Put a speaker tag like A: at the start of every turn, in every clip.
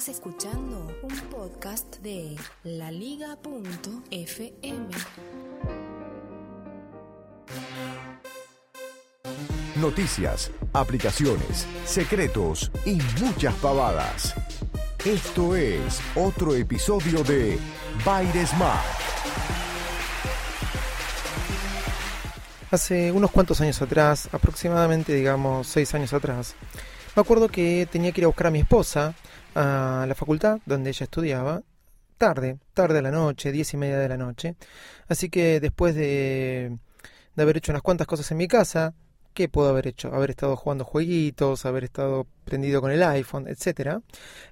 A: Estás escuchando un podcast de laliga.fm.
B: Noticias, aplicaciones, secretos y muchas pavadas. Esto es otro episodio de Baires Smart.
C: Hace unos cuantos años atrás, aproximadamente digamos seis años atrás, me acuerdo que tenía que ir a buscar a mi esposa a la facultad donde ella estudiaba, tarde, tarde de la noche, diez y media de la noche. Así que después de, de haber hecho unas cuantas cosas en mi casa, ¿qué puedo haber hecho? Haber estado jugando jueguitos, haber estado prendido con el iPhone, etcétera.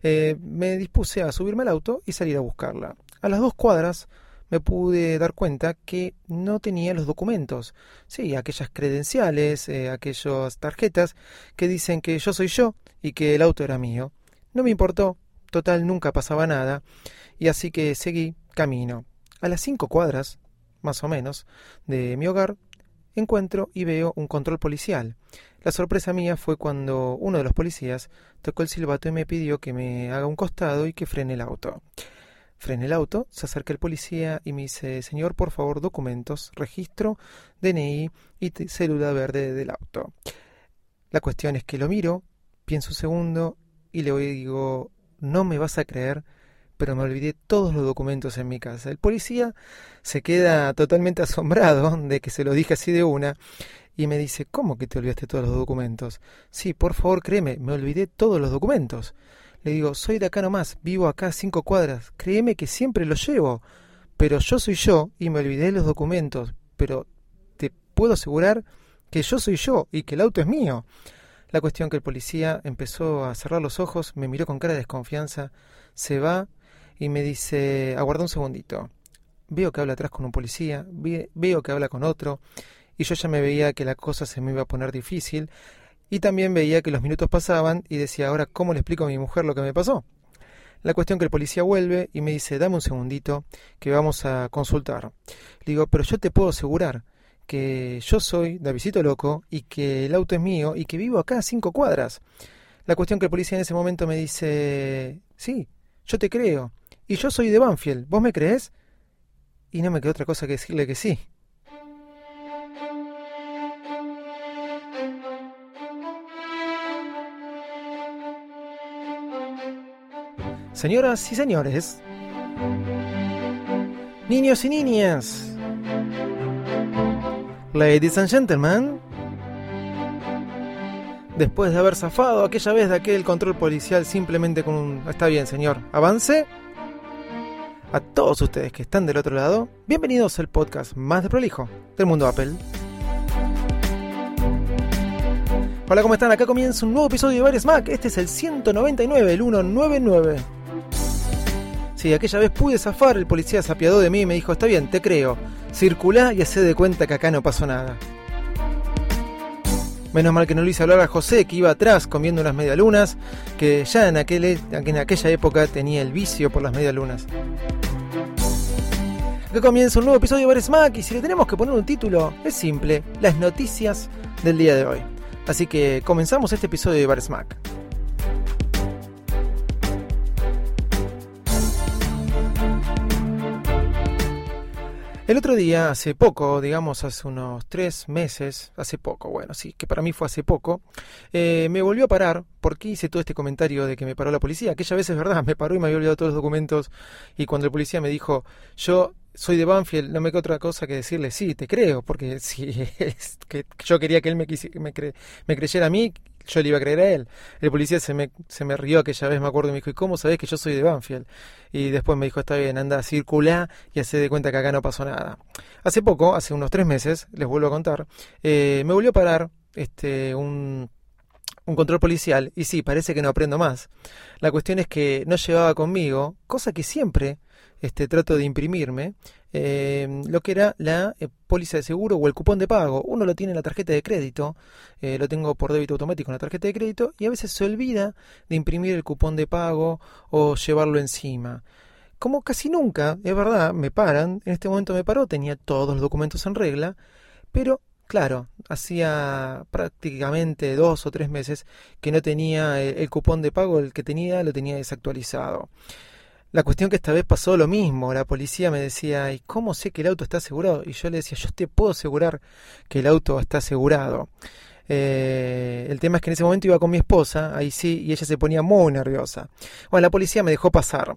C: Eh, me dispuse a subirme al auto y salir a buscarla. A las dos cuadras me pude dar cuenta que no tenía los documentos. Sí, aquellas credenciales, eh, aquellas tarjetas que dicen que yo soy yo y que el auto era mío. No me importó, total nunca pasaba nada, y así que seguí camino. A las cinco cuadras, más o menos, de mi hogar, encuentro y veo un control policial. La sorpresa mía fue cuando uno de los policías tocó el silbato y me pidió que me haga un costado y que frene el auto. Frene el auto, se acerca el policía y me dice, señor, por favor, documentos, registro, DNI y célula verde del auto. La cuestión es que lo miro, pienso un segundo y le digo, no me vas a creer, pero me olvidé todos los documentos en mi casa. El policía se queda totalmente asombrado de que se lo dije así de una y me dice, ¿cómo que te olvidaste todos los documentos? Sí, por favor, créeme, me olvidé todos los documentos. Le digo, soy de acá nomás, vivo acá a cinco cuadras, créeme que siempre los llevo, pero yo soy yo y me olvidé los documentos, pero te puedo asegurar que yo soy yo y que el auto es mío. La cuestión que el policía empezó a cerrar los ojos, me miró con cara de desconfianza, se va y me dice, aguarda un segundito. Veo que habla atrás con un policía, veo que habla con otro, y yo ya me veía que la cosa se me iba a poner difícil, y también veía que los minutos pasaban y decía, ahora, ¿cómo le explico a mi mujer lo que me pasó? La cuestión que el policía vuelve y me dice, dame un segundito, que vamos a consultar. Le digo, pero yo te puedo asegurar que yo soy Davidito Loco y que el auto es mío y que vivo acá a cinco cuadras. La cuestión que el policía en ese momento me dice, sí, yo te creo. Y yo soy de Banfield, ¿vos me crees? Y no me quedó otra cosa que decirle que sí. Señoras y señores, niños y niñas, ladies and gentlemen, después de haber zafado aquella vez de aquel control policial simplemente con un... Está bien, señor, avance. A todos ustedes que están del otro lado, bienvenidos al podcast más de prolijo del mundo Apple. Hola, ¿cómo están? Acá comienza un nuevo episodio de Bares Mac. Este es el 199, el 199. Sí, aquella vez pude zafar, el policía se apiadó de mí y me dijo, está bien, te creo, circulá y hacé de cuenta que acá no pasó nada. Menos mal que no lo hice hablar a José, que iba atrás comiendo unas medialunas, que ya en, aquel, en aquella época tenía el vicio por las medialunas. Acá comienza un nuevo episodio de Bares Mac y si le tenemos que poner un título, es simple, las noticias del día de hoy. Así que comenzamos este episodio de Bares Mac. El otro día, hace poco, digamos hace unos tres meses, hace poco, bueno, sí, que para mí fue hace poco, eh, me volvió a parar porque hice todo este comentario de que me paró la policía. Aquella vez es verdad, me paró y me había olvidado todos los documentos y cuando el policía me dijo, yo soy de Banfield, no me queda otra cosa que decirle, sí, te creo, porque si es que yo quería que él me, me, me creyera a mí, yo le iba a creer a él. El policía se me, se me rió aquella vez, me acuerdo, y me dijo, ¿y cómo sabés que yo soy de Banfield? Y después me dijo, está bien, anda, circula y hace de cuenta que acá no pasó nada. Hace poco, hace unos tres meses, les vuelvo a contar, eh, me volvió a parar este, un un control policial y sí, parece que no aprendo más. La cuestión es que no llevaba conmigo, cosa que siempre este, trato de imprimirme, eh, lo que era la eh, póliza de seguro o el cupón de pago. Uno lo tiene en la tarjeta de crédito, eh, lo tengo por débito automático en la tarjeta de crédito y a veces se olvida de imprimir el cupón de pago o llevarlo encima. Como casi nunca, es verdad, me paran, en este momento me paró, tenía todos los documentos en regla, pero Claro, hacía prácticamente dos o tres meses que no tenía el, cupón de pago, el que tenía lo tenía desactualizado. La cuestión que esta vez pasó lo mismo, la policía me decía, ¿y cómo sé que el auto está asegurado? Y yo le decía, yo te puedo asegurar que el auto está asegurado. Eh, el tema es que en ese momento iba con mi esposa, ahí sí, y ella se ponía muy nerviosa. Bueno, la policía me dejó pasar.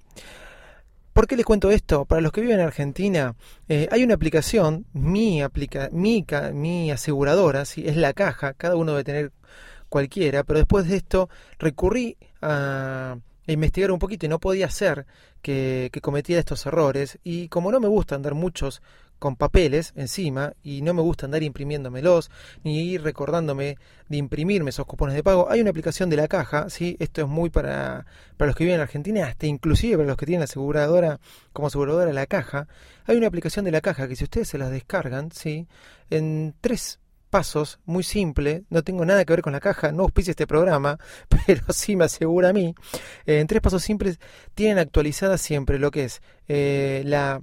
C: ¿Por qué les cuento esto? Para los que viven en Argentina, eh, hay una aplicación, mi, aplica, mi, mi aseguradora, ¿sí? es la caja, cada uno debe tener cualquiera, pero después de esto recurrí a investigar un poquito y no podía ser que, que cometiera estos errores y como no me gusta andar muchos con papeles encima y no me gusta andar imprimiéndomelos ni ir recordándome de imprimirme esos cupones de pago. Hay una aplicación de la caja, ¿sí? esto es muy para, para los que viven en Argentina, hasta inclusive para los que tienen aseguradora como aseguradora la caja. Hay una aplicación de la caja que si ustedes se las descargan, ¿sí? en tres pasos, muy simple, no tengo nada que ver con la caja, no auspicia este programa, pero sí me asegura a mí. Eh, en tres pasos simples tienen actualizada siempre lo que es eh, la,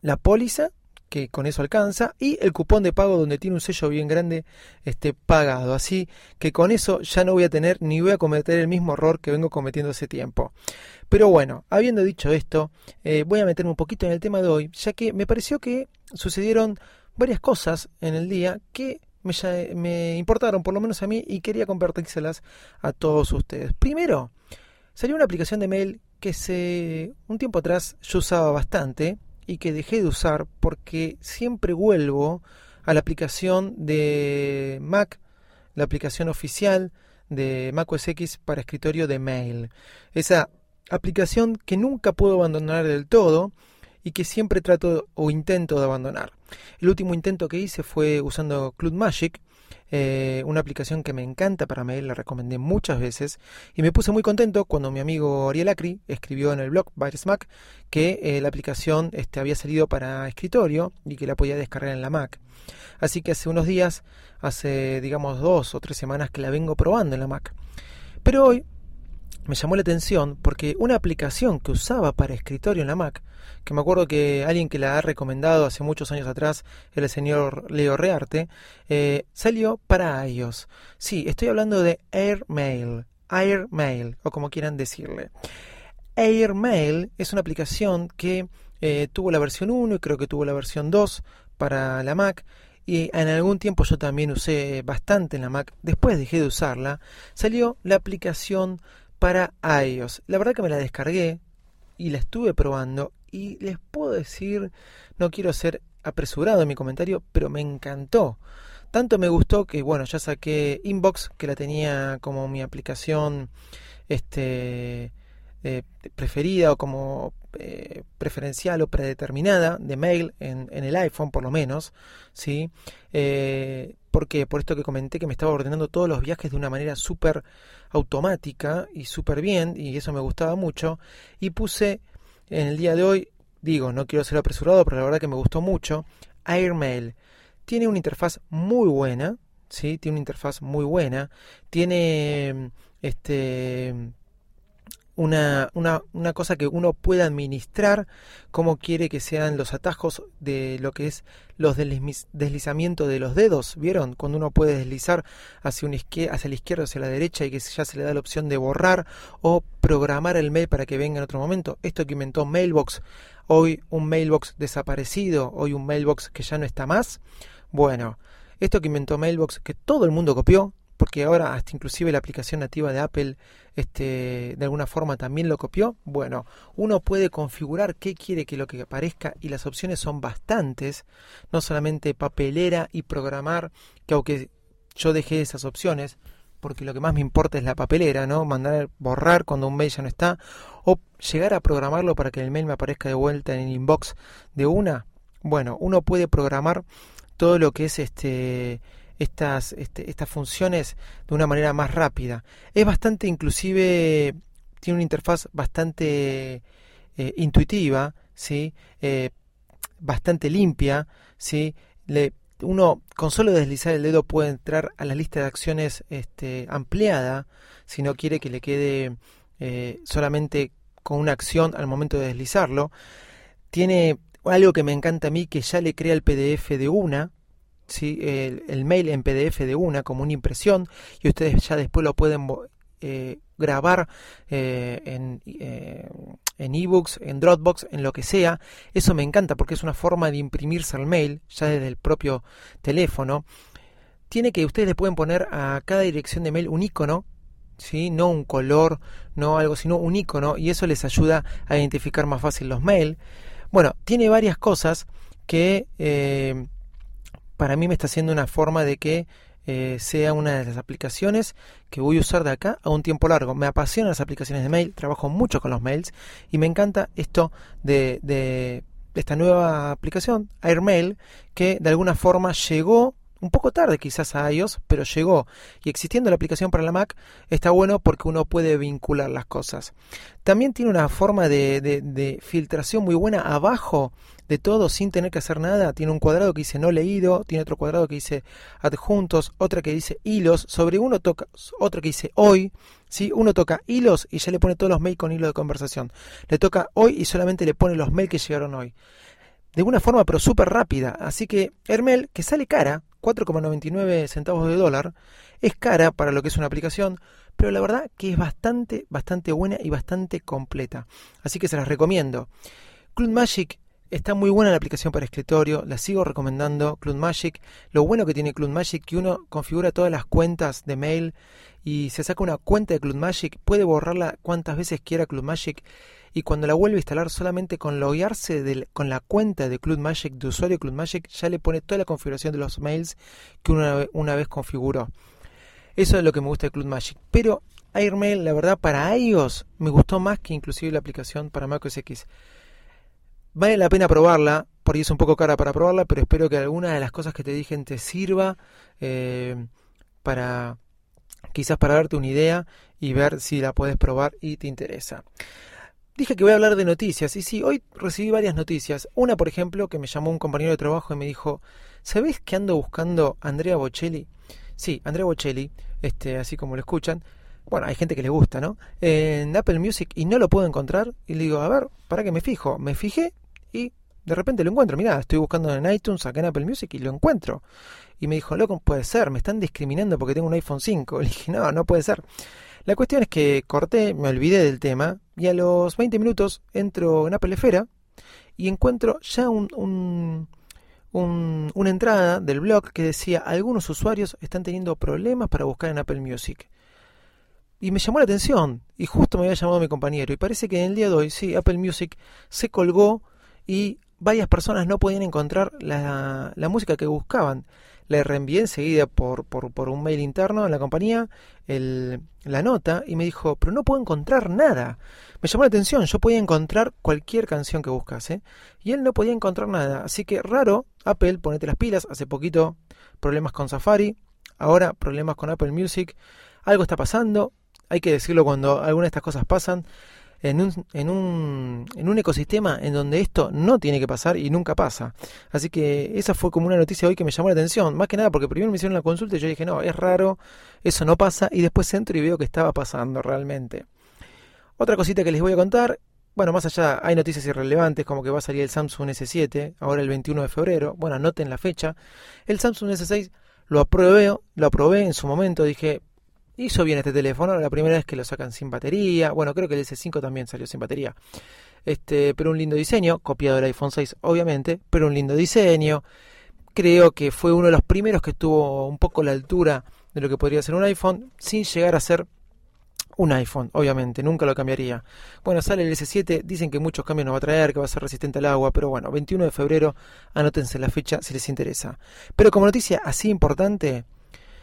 C: la póliza, que con eso alcanza, y el cupón de pago donde tiene un sello bien grande este, pagado. Así que con eso ya no voy a tener ni voy a cometer el mismo error que vengo cometiendo hace tiempo. Pero bueno, habiendo dicho esto, eh, voy a meterme un poquito en el tema de hoy, ya que me pareció que sucedieron varias cosas en el día que me, importaron, por lo menos a mí, y quería compartírselas a todos ustedes. Primero, salió una aplicación de mail que se un tiempo atrás yo usaba bastante, y que dejé de usar porque siempre vuelvo a la aplicación de Mac, la aplicación oficial de Mac OS X para escritorio de mail. Esa aplicación que nunca puedo abandonar del todo y que siempre trato o intento de abandonar. El último intento que hice fue usando Club Magic, eh, una aplicación que me encanta para mail, la recomendé muchas veces y me puse muy contento cuando mi amigo Ariel Acri escribió en el blog Mac que eh, la aplicación este, había salido para escritorio y que la podía descargar en la Mac. Así que hace unos días, hace digamos dos o tres semanas que la vengo probando en la Mac. Pero hoy me llamó la atención porque una aplicación que usaba para escritorio en la Mac, que me acuerdo que alguien que la ha recomendado hace muchos años atrás, el señor Leo Rearte, eh, salió para iOS. Sí, estoy hablando de AirMail, AirMail, o como quieran decirle. AirMail es una aplicación que eh, tuvo la versión 1 y creo que tuvo la versión 2 para la Mac y en algún tiempo yo también usé bastante en la Mac. Después dejé de usarla. Salió la aplicación para iOS. La verdad que me la descargué y la estuve probando y les puedo decir, no quiero ser apresurado en mi comentario, pero me encantó. Tanto me gustó que, bueno, ya saqué Inbox, que la tenía como mi aplicación este, eh, preferida o como eh, preferencial o predeterminada de mail en, el iPhone por lo menos, ¿sí? Eh, porque por esto que comenté que me estaba ordenando todos los viajes de una manera súper automática y súper bien, y eso me gustaba mucho, y puse en el día de hoy, digo, no quiero ser apresurado, pero la verdad que me gustó mucho, AirMail. Tiene una interfaz muy buena, ¿sí? Tiene una interfaz muy buena, tiene este una, una, una, cosa que uno puede administrar, cómo quiere que sean los atajos de lo que es los deslizamientos de los dedos, ¿vieron? Cuando uno puede deslizar hacia, un hacia la izquierda o hacia la derecha y que ya se le da la opción de borrar o programar el mail para que venga en otro momento. Esto que inventó Mailbox, hoy un Mailbox desaparecido, hoy un Mailbox que ya no está más. Bueno, esto que inventó Mailbox, que todo el mundo copió, porque ahora hasta inclusive la aplicación nativa de Apple este, de alguna forma también lo copió. Bueno, uno puede configurar qué quiere que lo que aparezca y las opciones son bastantes, no solamente papelera y programar, que aunque yo dejé esas opciones, porque lo que más me importa es la papelera, ¿no? Mandar borrar cuando un mail ya no está, o llegar a programarlo para que el mail me aparezca de vuelta en el inbox de una. Bueno, uno puede programar todo lo que es este estas, este, estas funciones de una manera más rápida. Es bastante inclusive, tiene una interfaz bastante eh, intuitiva, ¿sí? Eh, bastante limpia, ¿sí? Uno con solo deslizar el dedo puede entrar a la lista de acciones este, ampliada si no quiere que le quede eh, solamente con una acción al momento de deslizarlo. Tiene algo que me encanta a mí que ya le crea el PDF de una, el, mail en PDF de una como una impresión y ustedes ya después lo pueden eh, grabar eh, en, eh, en ebooks, en Dropbox, en lo que sea. Eso me encanta porque es una forma de imprimirse al mail ya desde el propio teléfono. Tiene que ustedes le pueden poner a cada dirección de mail un icono ¿sí? no un color, no algo, sino un icono, y eso les ayuda a identificar más fácil los mails. Bueno, tiene varias cosas que para mí me está haciendo una forma de que eh, sea una de las aplicaciones que voy a usar de acá a un tiempo largo. Me apasionan las aplicaciones de mail, trabajo mucho con los mails y me encanta esto de, de esta nueva aplicación, Airmail, que de alguna forma llegó un poco tarde quizás a iOS, pero llegó. Y existiendo la aplicación para la Mac, está bueno porque uno puede vincular las cosas. También tiene una forma de, filtración muy buena abajo de todo sin tener que hacer nada. Tiene un cuadrado que dice no leído, tiene otro cuadrado que dice adjuntos, otra que dice hilos, sobre uno toca, otro que dice hoy. ¿sí? Uno toca hilos y ya le pone todos los mails con hilo de conversación. Le toca hoy y solamente le pone los mails que llegaron hoy de una forma pero súper rápida. Así que Hermel, que sale cara, 4,99 centavos de dólar, es cara para lo que es una aplicación, pero la verdad que es bastante, bastante buena y bastante completa. Así que se las recomiendo. Cloud Magic está muy buena la aplicación para escritorio, la sigo recomendando, Cloud Magic. Lo bueno que tiene Cloud Magic que uno configura todas las cuentas de mail y se saca una cuenta de Cloud Magic, puede borrarla cuantas veces quiera Cloud Magic y cuando la vuelve a instalar solamente con loguearse con la cuenta de Magic de usuario Magic ya le pone toda la configuración de los mails que una, una vez configuró. Eso es lo que me gusta de Magic Pero Airmail, la verdad, para iOS me gustó más que inclusive la aplicación para macOS X. Vale la pena probarla, porque es un poco cara para probarla, pero espero que alguna de las cosas que te dije te sirva eh, para quizás para darte una idea y ver si la puedes probar y te interesa. Dije que voy a hablar de noticias, y sí, hoy recibí varias noticias. Una, por ejemplo, que me llamó un compañero de trabajo y me dijo, ¿sabés que ando buscando a Andrea Bocelli? Sí, Andrea Bocelli, este, así como lo escuchan. Bueno, hay gente que le gusta, ¿no? En Apple Music y no lo puedo encontrar. Y le digo, a ver, ¿para qué me fijo? Me fijé y de repente lo encuentro. Mirá, estoy buscando en iTunes, acá en Apple Music y lo encuentro. Y me dijo, loco, puede ser, me están discriminando porque tengo un iPhone 5. Le dije, no, no puede ser. La cuestión es que corté, me olvidé del tema y a los 20 minutos entro en Apple Esfera y encuentro ya un, una entrada del blog que decía algunos usuarios están teniendo problemas para buscar en Apple Music. Y me llamó la atención y justo me había llamado mi compañero y parece que en el día de hoy sí, Apple Music se colgó y varias personas no podían encontrar la, música que buscaban le reenvié enseguida por, por, por un mail interno en la compañía el, la nota y me dijo, pero no puedo encontrar nada. Me llamó la atención, yo podía encontrar cualquier canción que buscase y él no podía encontrar nada. Así que raro, Apple, ponete las pilas, hace poquito problemas con Safari, ahora problemas con Apple Music, algo está pasando, hay que decirlo cuando alguna de estas cosas pasan en un, en, un, en un ecosistema en donde esto no tiene que pasar y nunca pasa. Así que esa fue como una noticia hoy que me llamó la atención, más que nada porque primero me hicieron la consulta y yo dije, no, es raro, eso no pasa, y después entro y veo que estaba pasando realmente. Otra cosita que les voy a contar, bueno, más allá hay noticias irrelevantes como que va a salir el Samsung S7, ahora el 21 de febrero, bueno, anoten la fecha. El Samsung S6 lo aprobé, lo aprobé en su momento, dije, Hizo bien este teléfono, la primera vez que lo sacan sin batería. Bueno, creo que el S5 también salió sin batería. Este, pero un lindo diseño, copiado del iPhone 6 obviamente, pero un lindo diseño. Creo que fue uno de los primeros que estuvo un poco la altura de lo que podría ser un iPhone, sin llegar a ser un iPhone, obviamente, nunca lo cambiaría. Bueno, sale el S7, dicen que muchos cambios no va a traer, que va a ser resistente al agua, pero bueno, 21 de febrero, anótense la fecha si les interesa. Pero como noticia así importante,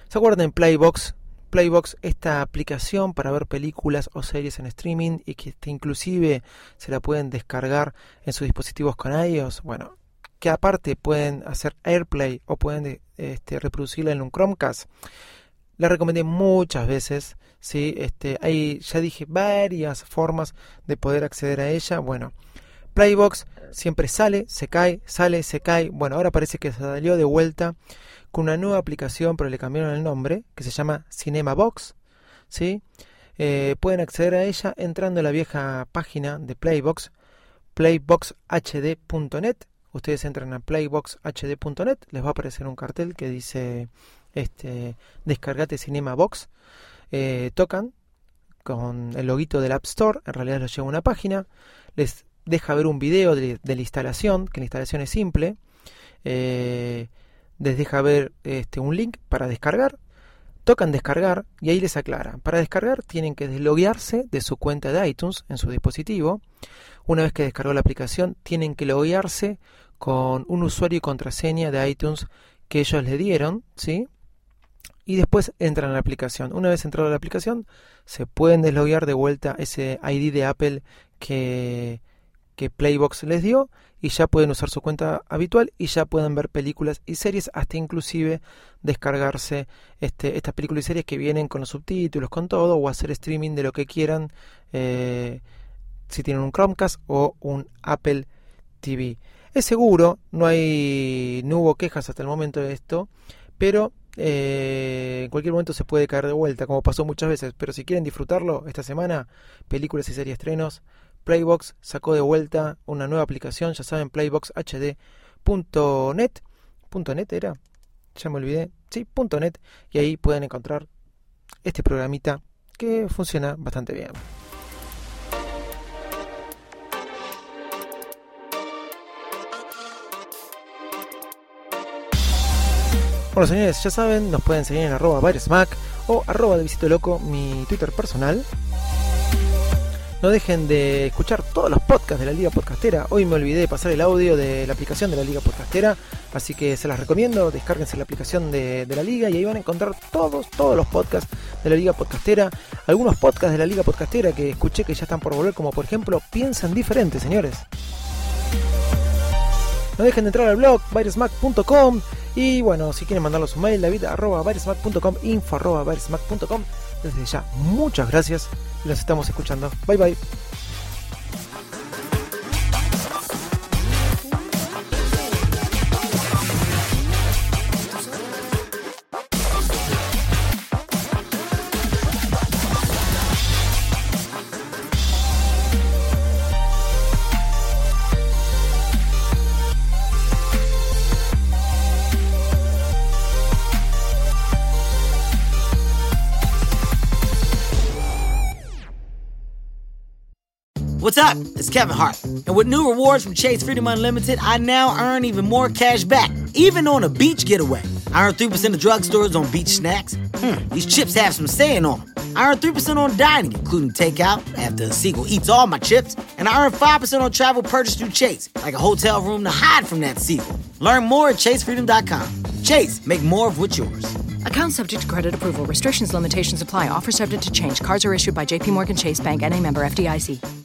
C: ¿se acuerdan Playbox? Playbox, esta aplicación para ver películas o series en streaming y que inclusive se la pueden descargar en sus dispositivos con iOS. Bueno, que aparte pueden hacer AirPlay o pueden este, reproducirla en un Chromecast. La recomendé muchas veces, ¿sí? Este, hay, ya dije, varias formas de poder acceder a ella. Bueno, Playbox siempre sale, se cae, sale, se cae. Bueno, ahora parece que se salió de vuelta con una nueva aplicación, pero le cambiaron el nombre, que se llama Cinema Box. ¿sí? Eh, pueden acceder a ella entrando a la vieja página de Playbox, playboxhd.net. Ustedes entran a playboxhd.net, les va a aparecer un cartel que dice este, descargate Cinema Box. Eh, tocan con el loguito del App Store, en realidad los lleva a una página, les deja ver un video de, la instalación, que la instalación es simple, eh, les deja ver este, un link para descargar, tocan descargar y ahí les aclara. Para descargar tienen que desloguearse de su cuenta de iTunes en su dispositivo. Una vez que descargó la aplicación, tienen que loguearse con un usuario y contraseña de iTunes que ellos le dieron, ¿sí? Y después entran a la aplicación. Una vez entrado a la aplicación, se pueden desloguear de vuelta ese ID de Apple que, que Playbox les dio y ya pueden usar su cuenta habitual y ya pueden ver películas y series, hasta inclusive descargarse este, estas películas y series que vienen con los subtítulos, con todo, o hacer streaming de lo que quieran eh, si tienen un Chromecast o un Apple TV. Es seguro, no hay, no hubo quejas hasta el momento de esto, pero eh, en cualquier momento se puede caer de vuelta, como pasó muchas veces. Pero si quieren disfrutarlo esta semana, películas y series estrenos, Playbox sacó de vuelta una nueva aplicación, ya saben, playboxhd.net. .net era, ya me olvidé, sí, .net, y ahí pueden encontrar este programita que funciona bastante bien. Bueno señores, ya saben, nos pueden seguir en arroba o arroba de Visito Loco, mi Twitter personal. No dejen de escuchar todos los podcasts de la Liga Podcastera. Hoy me olvidé de pasar el audio de la aplicación de la Liga Podcastera, así que se las recomiendo. Descárguense la aplicación de, la Liga y ahí van a encontrar todos, todos los podcasts de la Liga Podcastera. Algunos podcasts de la Liga Podcastera que escuché que ya están por volver, como por ejemplo Piensan Diferente, señores. No dejen de entrar al blog virusmac.com y bueno, si quieren mandarlos un mail, david arroba info arroba Desde ya, muchas gracias los estamos escuchando. Bye bye.
D: What's up? It's Kevin Hart. And with new rewards from Chase Freedom Unlimited, I now earn even more cash back, even on a beach getaway. I earn 3% of drugstores on beach snacks. Hmm, these chips have some saying on them. I earn 3% on dining, including takeout, after the sequel eats all my chips. And I earn 5% on travel purchased through Chase, like a hotel room to hide from that sequel. Learn more at chasefreedom.com. Chase, make more of what's yours.
E: Account subject to credit approval. Restrictions, limitations apply. Offer subject to change. Cards are issued by JPMorgan Chase Bank and a member FDIC.